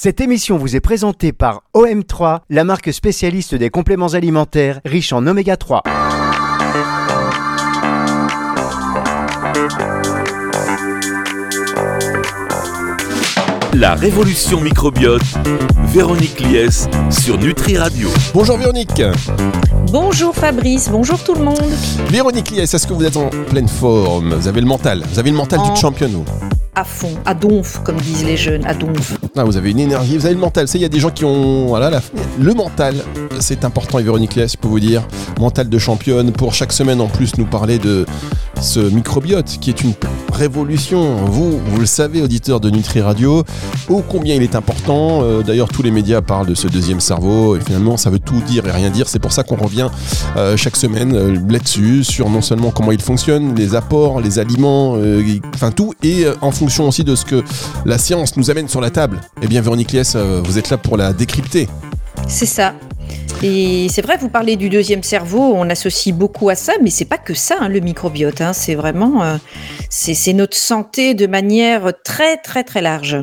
Cette émission vous est présentée par OM3, la marque spécialiste des compléments alimentaires riches en oméga 3. La révolution microbiote, Véronique Lies sur Nutri Radio. Bonjour Véronique. Bonjour Fabrice, bonjour tout le monde. Véronique Lies, est-ce que vous êtes en pleine forme? Vous avez le mental, vous avez le mental En- du champion. vous. À fond, à donf, comme disent les jeunes, à donf. Ah, vous avez une énergie, vous avez le mental. Il y a des gens qui ont. Voilà, la- le mental, c'est important. Véronique Lies, je peux vous dire, mental de championne. Pour chaque semaine, en plus, nous parler de ce microbiote qui est une révolution. Vous, vous le savez, auditeur de Nutri Radio, ô combien il est important. Euh, D'ailleurs, tous les médias parlent de ce deuxième cerveau. Et finalement, ça veut tout dire et rien dire. C'est pour ça qu'on revient euh, chaque semaine euh, là-dessus, sur non seulement comment il fonctionne, les apports, les aliments, enfin tout, et en fonction aussi de ce que la science nous amène sur la table. Eh bien, Véronique Lies, euh, vous êtes là pour la décrypter. C'est ça. Et c'est vrai, vous parlez du deuxième cerveau, on associe beaucoup à ça, mais c'est pas que ça, hein, le microbiote. hein. c'est vraiment, euh, c'est notre santé de manière très très très large.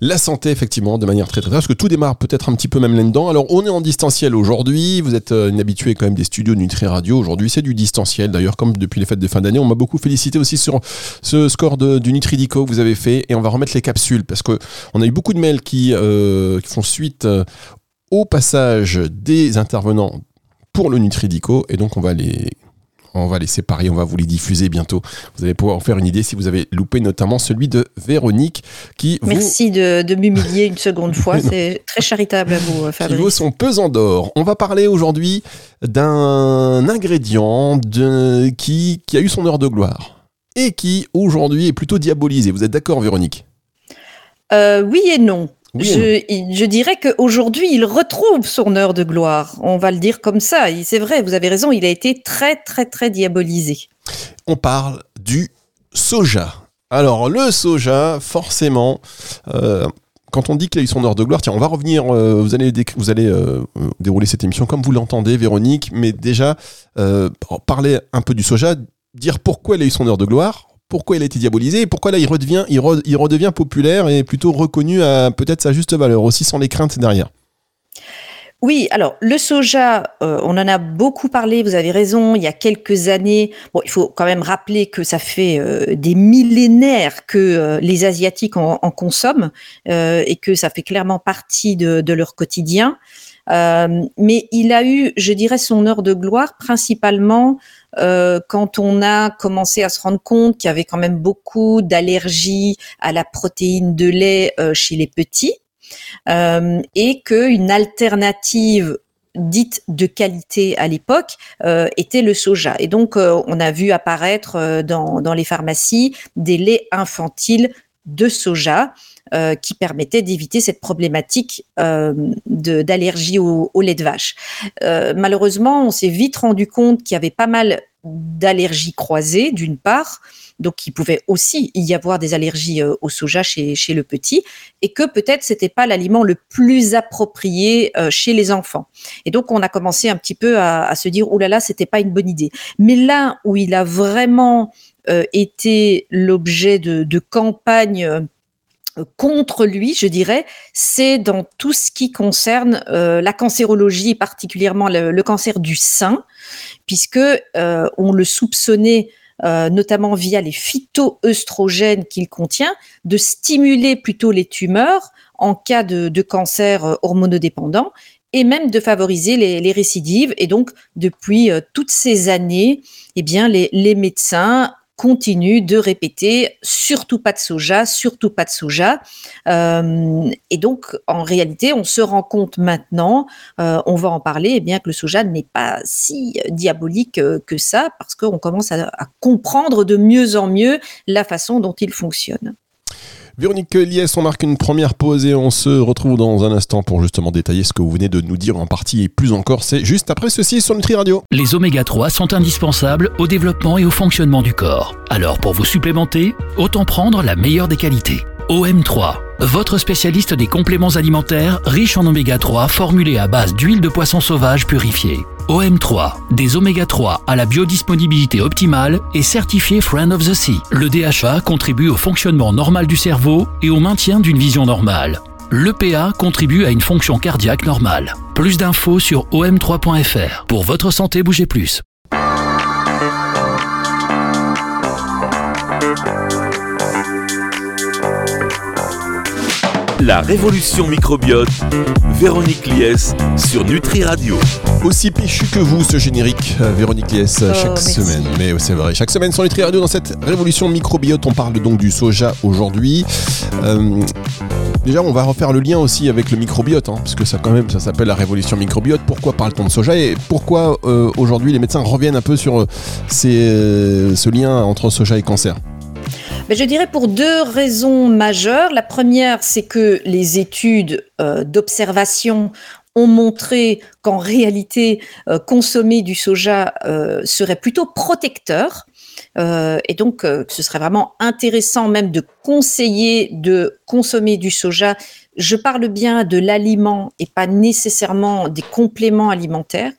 La santé, effectivement, de manière très très parce que tout démarre peut-être un petit peu même là-dedans. Alors, on est en distanciel aujourd'hui. Vous êtes euh, une habituée quand même des studios de Nutri Radio. Aujourd'hui, c'est du distanciel. D'ailleurs, comme depuis les fêtes de fin d'année, on m'a beaucoup félicité aussi sur ce score du Nutridico que vous avez fait. Et on va remettre les capsules parce que on a eu beaucoup de mails qui, euh, font suite euh, au passage des intervenants pour le Nutridico. Et donc, on va les on va les séparer, on va vous les diffuser bientôt. Vous allez pouvoir en faire une idée si vous avez loupé notamment celui de Véronique qui Merci de, de m'humilier une seconde fois, c'est très charitable à vous, euh, qui vaut Fabrice. son pesant d'or. On va parler aujourd'hui d'un ingrédient de- qui, qui a eu son heure de gloire et qui aujourd'hui est plutôt diabolisé. Vous êtes d'accord, Véronique? Euh, oui et non. Oui je, je dirais qu'aujourd'hui, il retrouve son heure de gloire. On va le dire comme ça. C'est vrai, vous avez raison, il a été très, très, très diabolisé. On parle du soja. Alors, le soja, forcément, euh, quand on dit qu'il a eu son heure de gloire, tiens, on va revenir, euh, vous allez, déc- vous allez euh, dérouler cette émission comme vous l'entendez, Véronique, mais déjà, parler un peu du soja, dire pourquoi il a eu son heure de gloire, pourquoi il a été diabolisé, et pourquoi là il redevient, il, re- il redevient populaire et plutôt reconnu à peut-être sa juste valeur, aussi sans les craintes derrière. Oui, alors le soja, euh, on en a beaucoup parlé, vous avez raison, il y a quelques années. Bon, il faut quand même rappeler que ça fait euh, des millénaires que euh, les Asiatiques en, en consomment et que ça fait clairement partie de leur quotidien. Euh, mais il a eu, je dirais, son heure de gloire principalement euh, quand on a commencé à se rendre compte qu'il y avait quand même beaucoup d'allergies à la protéine de lait euh, chez les petits euh, et qu'une alternative dite de qualité à l'époque euh, était le soja. Et donc, euh, on a vu apparaître dans, dans les pharmacies des laits infantiles de soja euh, qui permettaient d'éviter cette problématique euh, d'allergie au, lait de vache. Euh, malheureusement, on s'est vite rendu compte qu'il y avait pas mal d'allergies croisées, d'une part, donc il pouvait aussi y avoir des allergies au soja chez, le petit, et que peut-être c'était pas l'aliment le plus approprié chez les enfants. Et donc on a commencé un petit peu à, se dire oh là là c'était pas une bonne idée. Mais là où il a vraiment été l'objet de, de campagnes contre lui, je dirais, c'est dans tout ce qui concerne euh, la cancérologie, particulièrement le, cancer du sein, puisque euh, on le soupçonnait euh, notamment via les phytoœstrogènes qu'il contient, de stimuler plutôt les tumeurs en cas de, cancer hormonodépendant et même de favoriser les, récidives. Et donc, depuis toutes ces années, eh bien, les médecins continuent de répéter surtout pas de soja, surtout pas de soja. Euh, et donc, en réalité, on se rend compte maintenant, euh, on va en parler, eh bien que le soja n'est pas si diabolique euh, que ça, parce qu'on commence à, à comprendre de mieux en mieux la façon dont il fonctionne. Véronique Lies, on marque une première pause et on se retrouve dans un instant pour justement détailler ce que vous venez de nous dire en partie et plus encore. C'est juste après ceci sur Nutri Radio. Les oméga 3 sont indispensables au développement et au fonctionnement du corps. Alors pour vous supplémenter, autant prendre la meilleure des qualités. OM3, votre spécialiste des compléments alimentaires riches en oméga 3 formulés à base d'huile de poisson sauvage purifiée. OM3, des oméga 3 à la biodisponibilité optimale et certifié Friend of the Sea. Le DHA contribue au fonctionnement normal du cerveau et au maintien d'une vision normale. L'EPA contribue à une fonction cardiaque normale. Plus d'infos sur om3.fr. Pour votre santé, bougez plus. La révolution microbiote, Véronique Lies sur Nutri Radio. Aussi péchu que vous, ce générique, euh, Véronique Lies, Oh, chaque merci. semaine. Mais c'est vrai, chaque semaine sur Nutri Radio, dans cette révolution microbiote, on parle donc du soja aujourd'hui. Euh, déjà, on va refaire le lien aussi avec le microbiote, hein, parce que ça, quand même, ça s'appelle la révolution microbiote. Pourquoi parle-t-on de soja et pourquoi euh, aujourd'hui les médecins reviennent un peu sur euh, ces, euh, ce lien entre soja et cancer? Je dirais pour deux raisons majeures. La première, c'est que les études euh, d'observation ont montré qu'en réalité, euh, consommer du soja euh, serait plutôt protecteur. Et donc, ce serait vraiment intéressant même de conseiller de consommer du soja. Je parle bien de l'aliment et pas nécessairement des compléments alimentaires.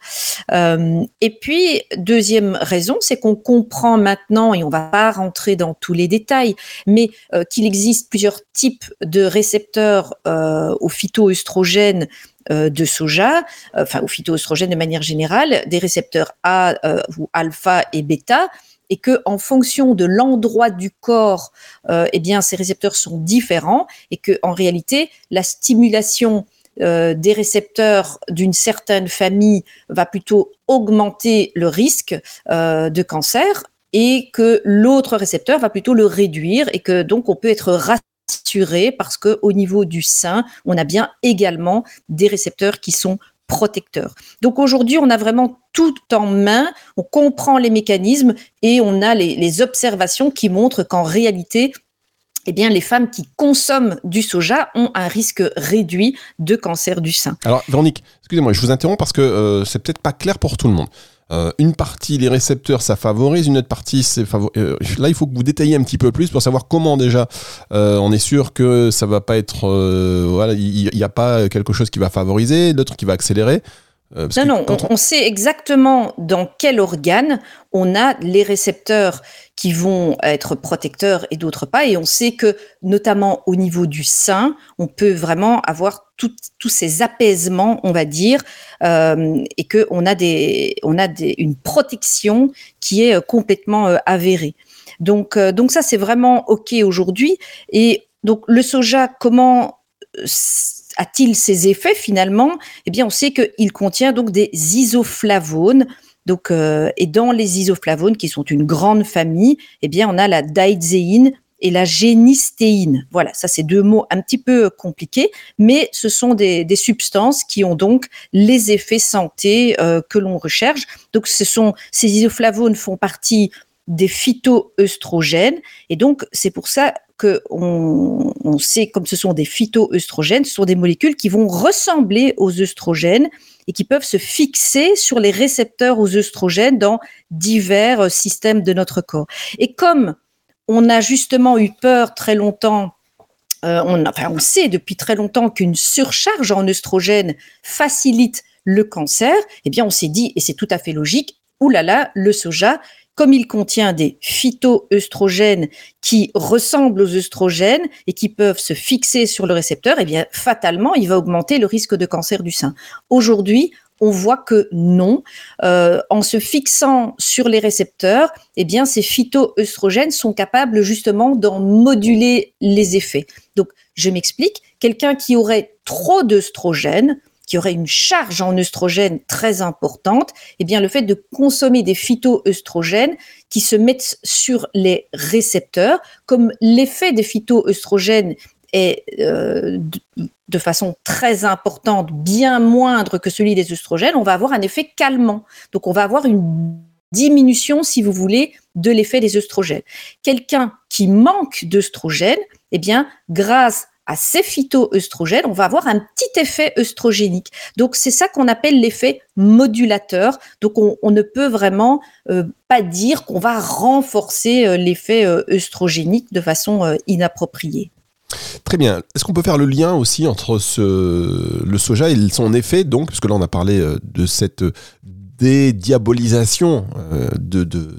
Euh, et puis, deuxième raison, c'est qu'on comprend maintenant, et on va pas rentrer dans tous les détails, mais euh, qu'il existe plusieurs types de récepteurs euh, aux phytoœstrogènes euh, de soja, enfin aux phytoœstrogènes de manière générale, des récepteurs A ou alpha et bêta, et que en fonction de l'endroit du corps, euh, eh ces récepteurs sont différents, et que en réalité la stimulation euh, des récepteurs d'une certaine famille va plutôt augmenter le risque euh, de cancer et que l'autre récepteur va plutôt le réduire et que donc on peut être rassuré parce que au niveau du sein, on a bien également des récepteurs qui sont protecteurs. Donc aujourd'hui, on a vraiment tout en main, on comprend les mécanismes et on a les, observations qui montrent qu'en réalité, eh les femmes qui consomment du soja ont un risque réduit de cancer du sein. Alors, Véronique, excusez-moi, je vous interromps parce que euh, c'est peut-être pas clair pour tout le monde. Euh, une partie, les récepteurs, ça favorise, une autre partie, c'est favor- euh, Là, il faut que vous détailliez un petit peu plus pour savoir comment déjà euh, on est sûr que ça va pas être. euh, voilà, il n'y a pas quelque chose qui va favoriser, l'autre qui va accélérer. Euh, Non, non, on, on sait exactement dans quel organe on a les récepteurs qui vont être protecteurs et d'autres pas. Et on sait que, notamment au niveau du sein, on peut vraiment avoir tout- tous ces apaisements, on va dire, euh, et que on a des, on a des, une protection qui est euh, complètement euh, avérée. Donc, donc ça, c'est vraiment ok aujourd'hui. Et donc le soja, comment a-t-il ses effets finalement? Eh bien, on sait qu'il contient donc des isoflavones. Donc, euh, et dans les isoflavones, qui sont une grande famille, eh bien, on a la daidzéine et la génistéine. Voilà, ça c'est deux mots un petit peu compliqués, mais ce sont des, des substances qui ont donc les effets santé euh, que l'on recherche. Donc, ce sont ces isoflavones font partie des phytoœstrogènes, et donc c'est pour ça que on, sait, comme ce sont des phytoœstrogènes, ce sont des molécules qui vont ressembler aux œstrogènes et qui peuvent se fixer sur les récepteurs aux œstrogènes dans divers systèmes de notre corps. Et comme on a justement eu peur très longtemps, euh, on, enfin, on sait depuis très longtemps qu'une surcharge en œstrogènes facilite le cancer, eh bien on s'est dit, et c'est tout à fait logique, oulala, le soja, comme il contient des phytoœstrogènes qui ressemblent aux œstrogènes et qui peuvent se fixer sur le récepteur, eh fatalement, il va augmenter le risque de cancer du sein. Aujourd'hui, on voit que non. Euh, en se fixant sur les récepteurs, eh bien, ces phytoœstrogènes sont capables justement d'en moduler les effets. Donc, je m'explique. Quelqu'un qui aurait trop d'œstrogènes, qui aurait une charge en œstrogènes très importante, eh bien, le fait de consommer des phytoœstrogènes qui se mettent sur les récepteurs, comme l'effet des phytoœstrogènes est euh, de façon très importante, bien moindre que celui des œstrogènes, on va avoir un effet calmant. Donc, on va avoir une diminution, si vous voulez, de l'effet des œstrogènes. Quelqu'un qui manque d'œstrogènes, eh bien, grâce à ces phytoœstrogènes, on va avoir un petit effet œstrogénique. Donc c'est ça qu'on appelle l'effet modulateur. Donc on, ne peut vraiment euh, pas dire qu'on va renforcer euh, l'effet euh, œstrogénique de façon inappropriée. Très bien. Est-ce qu'on peut faire le lien aussi entre le soja et son effet, donc, parce que là on a parlé de cette dédiabolisation euh, de, de,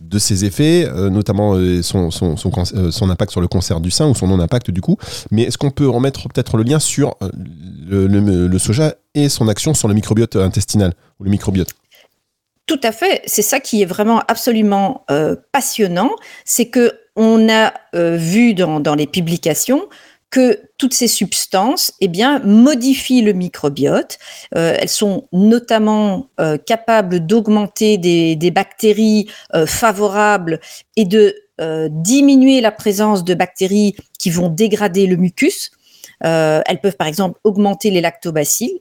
de ces effets, euh, notamment euh, son, son, son, impact sur le cancer du sein ou son non-impact du coup. Mais est-ce qu'on peut remettre peut-être le lien sur le, le, soja et son action sur le microbiote intestinal ou le microbiote? Tout à fait. C'est ça qui est vraiment absolument passionnant. C'est que on a vu dans, dans, les publications que toutes ces substances eh modifient le microbiote. Euh, elles sont notamment euh, capables d'augmenter des, des, bactéries euh, favorables et de diminuer la présence de bactéries qui vont dégrader le mucus. elles peuvent par exemple augmenter les lactobacilles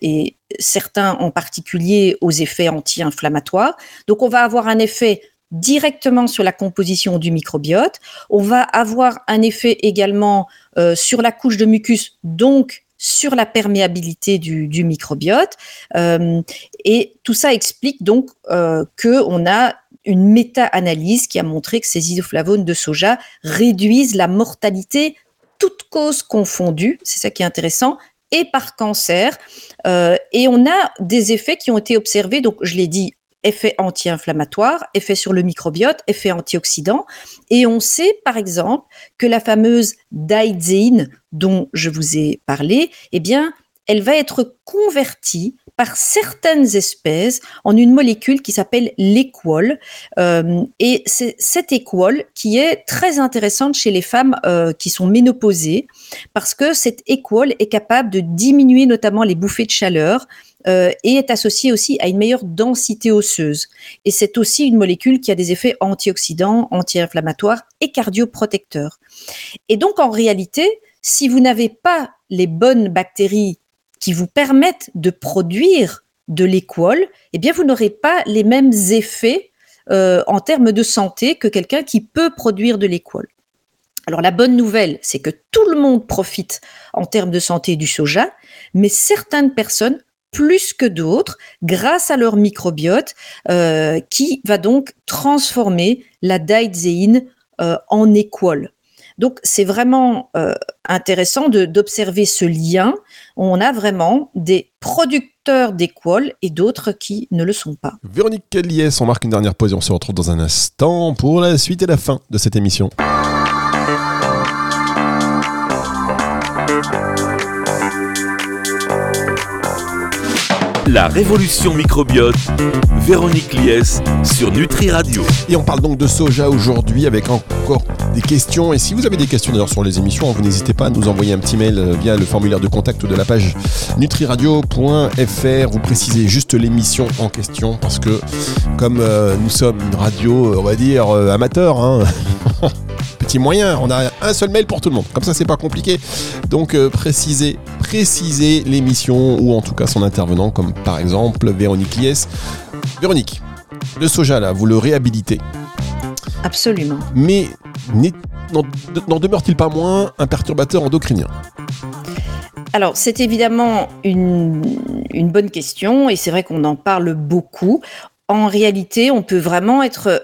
et certains en particulier aux effets anti-inflammatoires. Donc on va avoir un effet directement sur la composition du microbiote. On va avoir un effet également euh, sur la couche de mucus, donc sur la perméabilité du, microbiote. Euh, et tout ça explique donc euh, qu'on a une méta-analyse qui a montré que ces isoflavones de soja réduisent la mortalité, toutes causes confondues, c'est ça qui est intéressant, et par cancer. Et on a des effets qui ont été observés, donc je l'ai dit effet anti-inflammatoire, effet sur le microbiote, effet antioxydant. Et on sait, par exemple, que la fameuse daidzeine dont je vous ai parlé, eh bien, elle va être convertie par certaines espèces en une molécule qui s'appelle l'équol. Euh, et c'est cette équol qui est très intéressante chez les femmes euh, qui sont ménopausées parce que cette équol est capable de diminuer notamment les bouffées de chaleur euh, et est associée aussi à une meilleure densité osseuse. Et c'est aussi une molécule qui a des effets antioxydants, anti-inflammatoires et cardioprotecteurs. Et donc en réalité, si vous n'avez pas les bonnes bactéries qui vous permettent de produire de l'équol, eh bien, vous n'aurez pas les mêmes effets euh, en termes de santé que quelqu'un qui peut produire de l'équol. Alors la bonne nouvelle, c'est que tout le monde profite en termes de santé du soja, mais certaines personnes plus que d'autres grâce à leur microbiote euh, qui va donc transformer la daidzeine euh, en équol. Donc c'est vraiment euh, intéressant d'observer ce lien. On a vraiment des producteurs d'équoles et d'autres qui ne le sont pas. Véronique Liès, on marque une dernière pause et on se retrouve dans un instant pour la suite et la fin de cette émission. La révolution microbiote, Véronique Lies sur Nutri Radio. Et on parle donc de soja aujourd'hui avec encore des questions. Et si vous avez des questions d'ailleurs sur les émissions, vous n'hésitez pas à nous envoyer un petit mail euh, via le formulaire de contact de la page nutriradio.fr. Vous précisez juste l'émission en question parce que comme euh, nous sommes une radio, on va dire, euh, amateur, hein, petit moyen. On a un seul mail pour tout le monde. Comme ça, c'est pas compliqué. Donc, euh, précisez, précisez l'émission ou en tout cas son intervenant, comme par exemple Véronique Lies. Véronique, le soja là, vous le réhabilitez. Absolument. Mais n'en demeure-t-il pas moins un perturbateur endocrinien? Alors, c'est évidemment une, une, bonne question et c'est vrai qu'on en parle beaucoup. En réalité, on peut vraiment être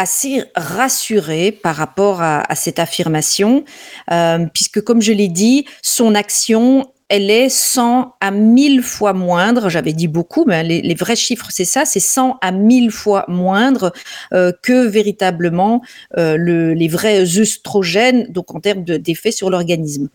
assez rassuré par rapport à, cette affirmation, euh, puisque comme je l'ai dit, son action elle est 100 à 1000 fois moindre. J'avais dit beaucoup, mais les, les vrais chiffres, c'est ça, c'est 100 à 1000 fois moindre euh, que véritablement euh, le, les vrais œstrogènes, donc en termes d'effet sur l'organisme.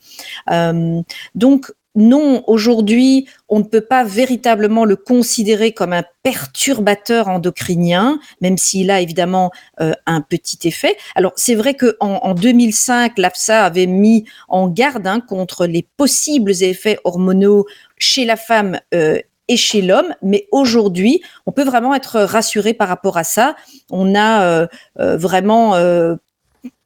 Donc, non, aujourd'hui, on ne peut pas véritablement le considérer comme un perturbateur endocrinien, même s'il a évidemment euh, un petit effet. Alors, c'est vrai qu'en en, 2005, l'AFSA avait mis en garde hein, contre les possibles effets hormonaux chez la femme euh, et chez l'homme, mais aujourd'hui, on peut vraiment être rassuré par rapport à ça. On a euh, vraiment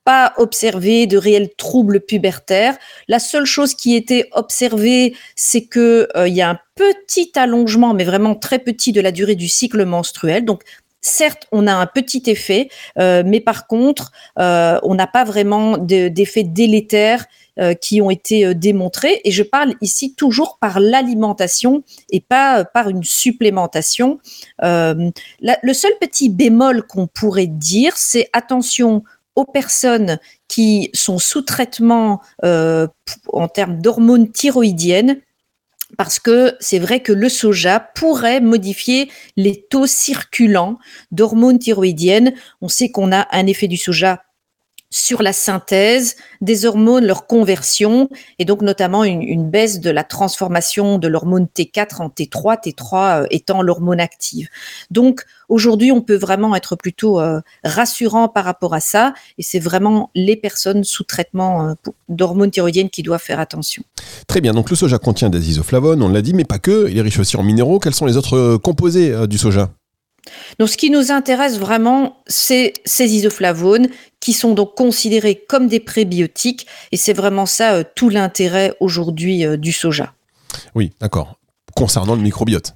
pas observé de réels troubles pubertaires. La seule chose qui était observée, c'est que euh, y a un petit allongement, mais vraiment très petit, de la durée du cycle menstruel. Donc Certes, on a un petit effet, euh, mais par contre, euh, on n'a pas vraiment d'effets délétères euh, qui ont été démontrés. Et je parle ici toujours par l'alimentation et pas par une supplémentation. Le seul petit bémol qu'on pourrait dire, c'est attention aux personnes qui sont sous traitement euh, en termes d'hormones thyroïdiennes parce que c'est vrai que le soja pourrait modifier les taux circulants d'hormones thyroïdiennes. On sait qu'on a un effet du soja sur la synthèse des hormones, leur conversion, et donc notamment une, baisse de la transformation de l'hormone T4 en T3, T3 euh, étant l'hormone active. Donc aujourd'hui, on peut vraiment être plutôt euh, rassurant par rapport à ça, et c'est vraiment les personnes sous traitement euh, d'hormones thyroïdiennes qui doivent faire attention. Très bien, donc le soja contient des isoflavones, on l'a dit, mais pas que, il est riche aussi en minéraux. Quels sont les autres composés du soja? Donc, ce qui nous intéresse vraiment, c'est ces isoflavones qui sont donc considérés comme des prébiotiques, et c'est vraiment ça euh, tout l'intérêt aujourd'hui euh, du soja. Oui, d'accord. Concernant le microbiote.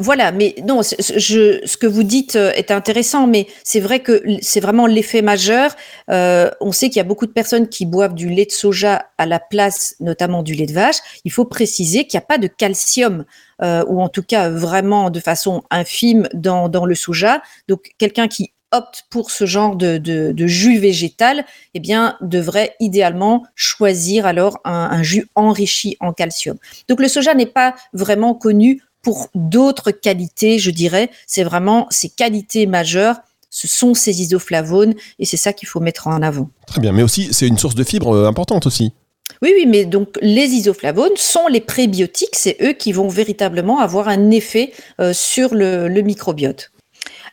Voilà, mais non, je, ce que vous dites euh, est intéressant, mais c'est vrai que c'est vraiment l'effet majeur. Euh, on sait qu'il y a beaucoup de personnes qui boivent du lait de soja à la place, notamment du lait de vache. Il faut préciser qu'il n'y a pas de calcium, euh, ou en tout cas vraiment de façon infime dans, dans le soja. Donc quelqu'un qui opte pour ce genre de, de, jus végétal, eh bien, devrait idéalement choisir alors un, jus enrichi en calcium. Donc le soja n'est pas vraiment connu pour d'autres qualités, je dirais. C'est vraiment ces qualités majeures. Ce sont ces isoflavones et c'est ça qu'il faut mettre en avant. Très bien, mais aussi c'est une source de fibres euh, importante aussi. Oui, oui, mais donc les isoflavones sont les prébiotiques, c'est eux qui vont véritablement avoir un effet euh, sur le, microbiote.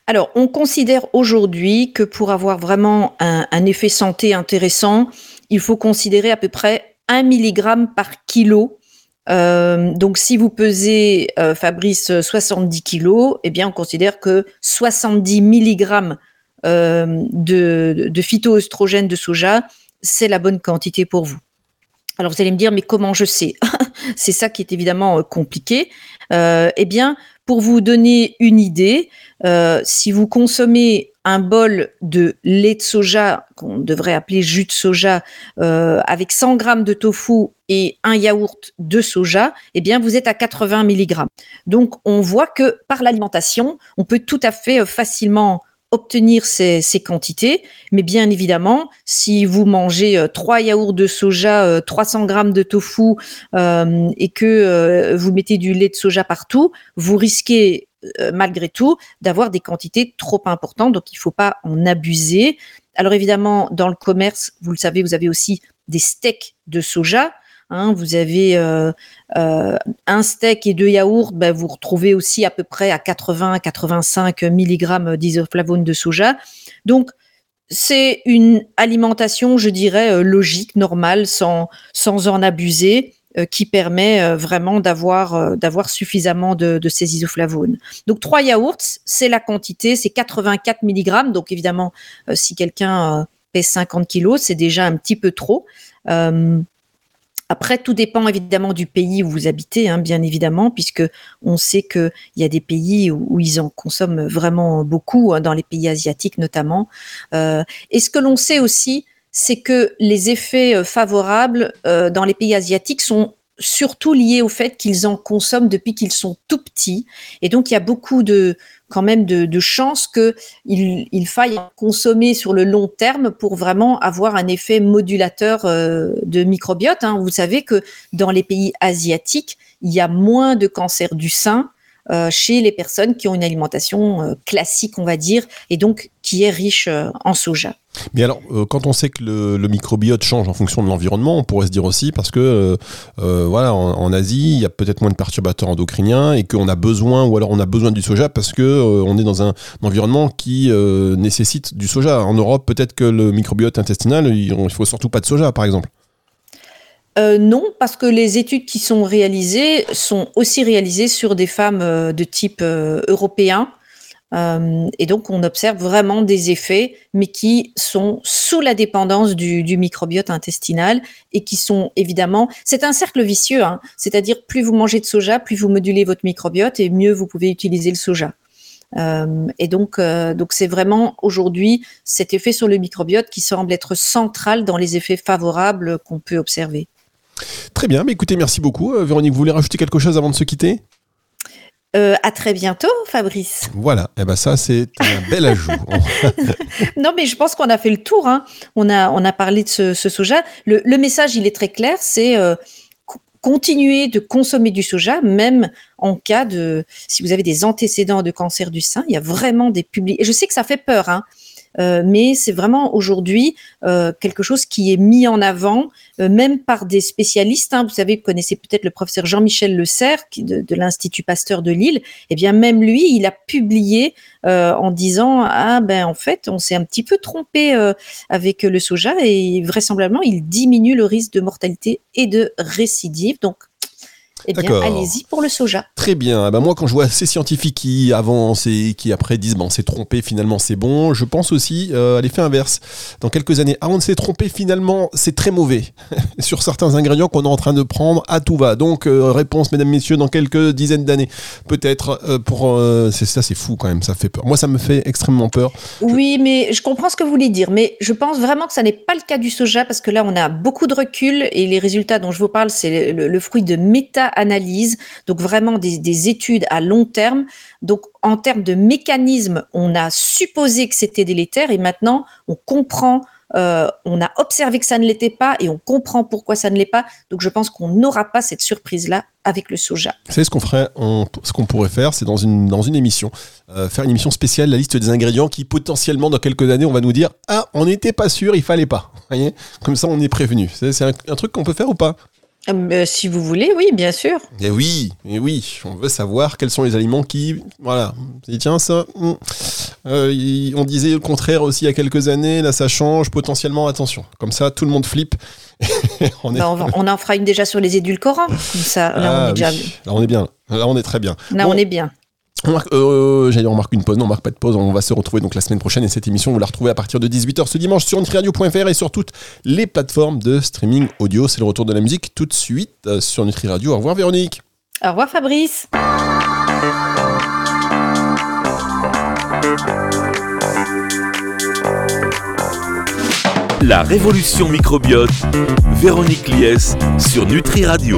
Alors, on considère aujourd'hui que pour avoir vraiment un, effet santé intéressant, il faut considérer à peu près 1 mg par kilo euh, donc, si vous pesez, euh, Fabrice, 70 kilos, eh bien, on considère que 70 mg de, de phytoestrogène de soja, c'est la bonne quantité pour vous. Alors, vous allez me dire, mais comment je sais? C'est ça qui est évidemment compliqué. eh bien, pour vous donner une idée, si vous consommez un bol de lait de soja, qu'on devrait appeler jus de soja, euh, avec 100 grammes de tofu et un yaourt de soja, eh bien, vous êtes à 80 mg. Donc, on voit que par l'alimentation, on peut tout à fait euh, facilement obtenir ces, quantités. Mais bien évidemment, si vous mangez euh, trois yaourts de soja, 300 grammes de tofu et que vous mettez du lait de soja partout, vous risquez euh, malgré tout d'avoir des quantités trop importantes, donc il ne faut pas en abuser. Alors évidemment, dans le commerce, vous le savez, vous avez aussi des steaks de soja. Hein. vous avez euh, euh, un steak et deux yaourts, ben, vous retrouvez aussi à peu près à 80-85 mg d'isoflavone de soja. Donc, c'est une alimentation, je dirais, logique, normale, sans, en abuser. Euh, qui permet euh, vraiment d'avoir euh, d'avoir suffisamment de, de, ces isoflavones. Donc trois yaourts, c'est la quantité, c'est 84 mg. Donc évidemment, si quelqu'un pèse 50 kg, c'est déjà un petit peu trop. Après, tout dépend évidemment du pays où vous habitez, hein, bien évidemment, puisque on sait qu'il y a des pays où, ils en consomment vraiment beaucoup, hein, dans les pays asiatiques notamment. Euh, et ce que l'on sait aussi, c'est que les effets euh, favorables euh, dans les pays asiatiques sont surtout liés au fait qu'ils en consomment depuis qu'ils sont tout petits. Et donc, il y a beaucoup de, quand même de, chances qu'il il faille consommer sur le long terme pour vraiment avoir un effet modulateur euh, de microbiote. Hein. Vous savez que dans les pays asiatiques, il y a moins de cancer du sein chez les personnes qui ont une alimentation classique, on va dire, et donc qui est riche en soja. Mais alors, euh, quand on sait que le, microbiote change en fonction de l'environnement, on pourrait se dire aussi parce que euh, euh, voilà, en, Asie, il y a peut-être moins de perturbateurs endocriniens et qu'on a besoin, ou alors on a besoin du soja parce que on est dans un, environnement qui nécessite du soja. En Europe, peut-être que le microbiote intestinal, il, il faut surtout pas de soja, par exemple. Non, parce que les études qui sont réalisées sont aussi réalisées sur des femmes de type européen euh, et donc, on observe vraiment des effets, mais qui sont sous la dépendance du, microbiote intestinal et qui sont évidemment, c'est un cercle vicieux, hein. c'est-à-dire plus vous mangez de soja, plus vous modulez votre microbiote et mieux vous pouvez utiliser le soja. Euh, et donc, euh, donc c'est vraiment aujourd'hui cet effet sur le microbiote qui semble être central dans les effets favorables qu'on peut observer. Très bien, mais écoutez, merci beaucoup. Véronique, vous voulez rajouter quelque chose avant de se quitter? Euh, à très bientôt, Fabrice. Voilà, et eh ben ça c'est un bel ajout. non, mais je pense qu'on a fait le tour. Hein. On a on a parlé de ce, soja. Le, message, il est très clair. C'est euh, continuer de consommer du soja, même en cas de, si vous avez des antécédents de cancer du sein. Il y a vraiment des publics. Je sais que ça fait peur, hein, euh, mais c'est vraiment aujourd'hui euh, quelque chose qui est mis en avant, euh, même par des spécialistes. Hein. Vous savez, vous connaissez peut-être le professeur Jean-Michel Le Serre de, de l'Institut Pasteur de Lille. Eh bien, même lui, il a publié en disant ah ben en fait, on s'est un petit peu trompé avec le soja et vraisemblablement, il diminue le risque de mortalité et de récidive. Donc eh bien, allez-y pour le soja. Très bien. Bah, moi, quand je vois ces scientifiques qui avancent et qui après disent, bon, on s'est trompé, finalement, c'est bon, je pense aussi euh, à l'effet inverse. Dans quelques années, ah, on s'est trompé, finalement, c'est très mauvais. Sur certains ingrédients qu'on est en train de prendre, à tout va. Donc, euh, réponse, mesdames, messieurs, dans quelques dizaines d'années. Peut-être euh, pour. c'est ça, c'est fou quand même, ça fait peur. Moi, ça me fait extrêmement peur. Oui, mais je comprends ce que vous voulez dire. Mais je pense vraiment que ça n'est pas le cas du soja parce que là, on a beaucoup de recul et les résultats dont je vous parle, c'est le, le fruit de méta analyse, donc vraiment des, études à long terme. Donc en termes de mécanisme, on a supposé que c'était délétère et maintenant on comprend, euh, on a observé que ça ne l'était pas et on comprend pourquoi ça ne l'est pas. Donc je pense qu'on n'aura pas cette surprise-là avec le soja. Savez ce qu'on ferait, ce qu'on pourrait faire, c'est dans une, dans une émission, euh, faire une émission spéciale, la liste des ingrédients qui potentiellement dans quelques années on va nous dire ah on n'était pas sûr, il fallait pas. Comme ça on est prévenu. C'est un truc qu'on peut faire ou pas? Euh, si vous voulez, oui, bien sûr. Et oui, et oui, on veut savoir quels sont les aliments qui, voilà, et tiens ça, hmm. euh, on disait le contraire aussi il y a quelques années, là ça change, potentiellement attention. Comme ça, tout le monde flippe. on, bah, on, en fera une déjà sur les édulcorants, comme ça, là on ah est déjà. Là on est bien, là on est très bien. Là on est bien. On marque, euh, j'allais on marque une pause, non on marque pas de pause, on va se retrouver donc la semaine prochaine et cette émission vous la retrouvez à partir de 18h ce dimanche sur nutriradio.fr et sur toutes les plateformes de streaming audio. C'est le retour de la musique tout de suite euh, sur Nutri Radio. Au revoir Véronique. Au revoir Fabrice. La révolution microbiote, Véronique Lies sur Nutri Radio.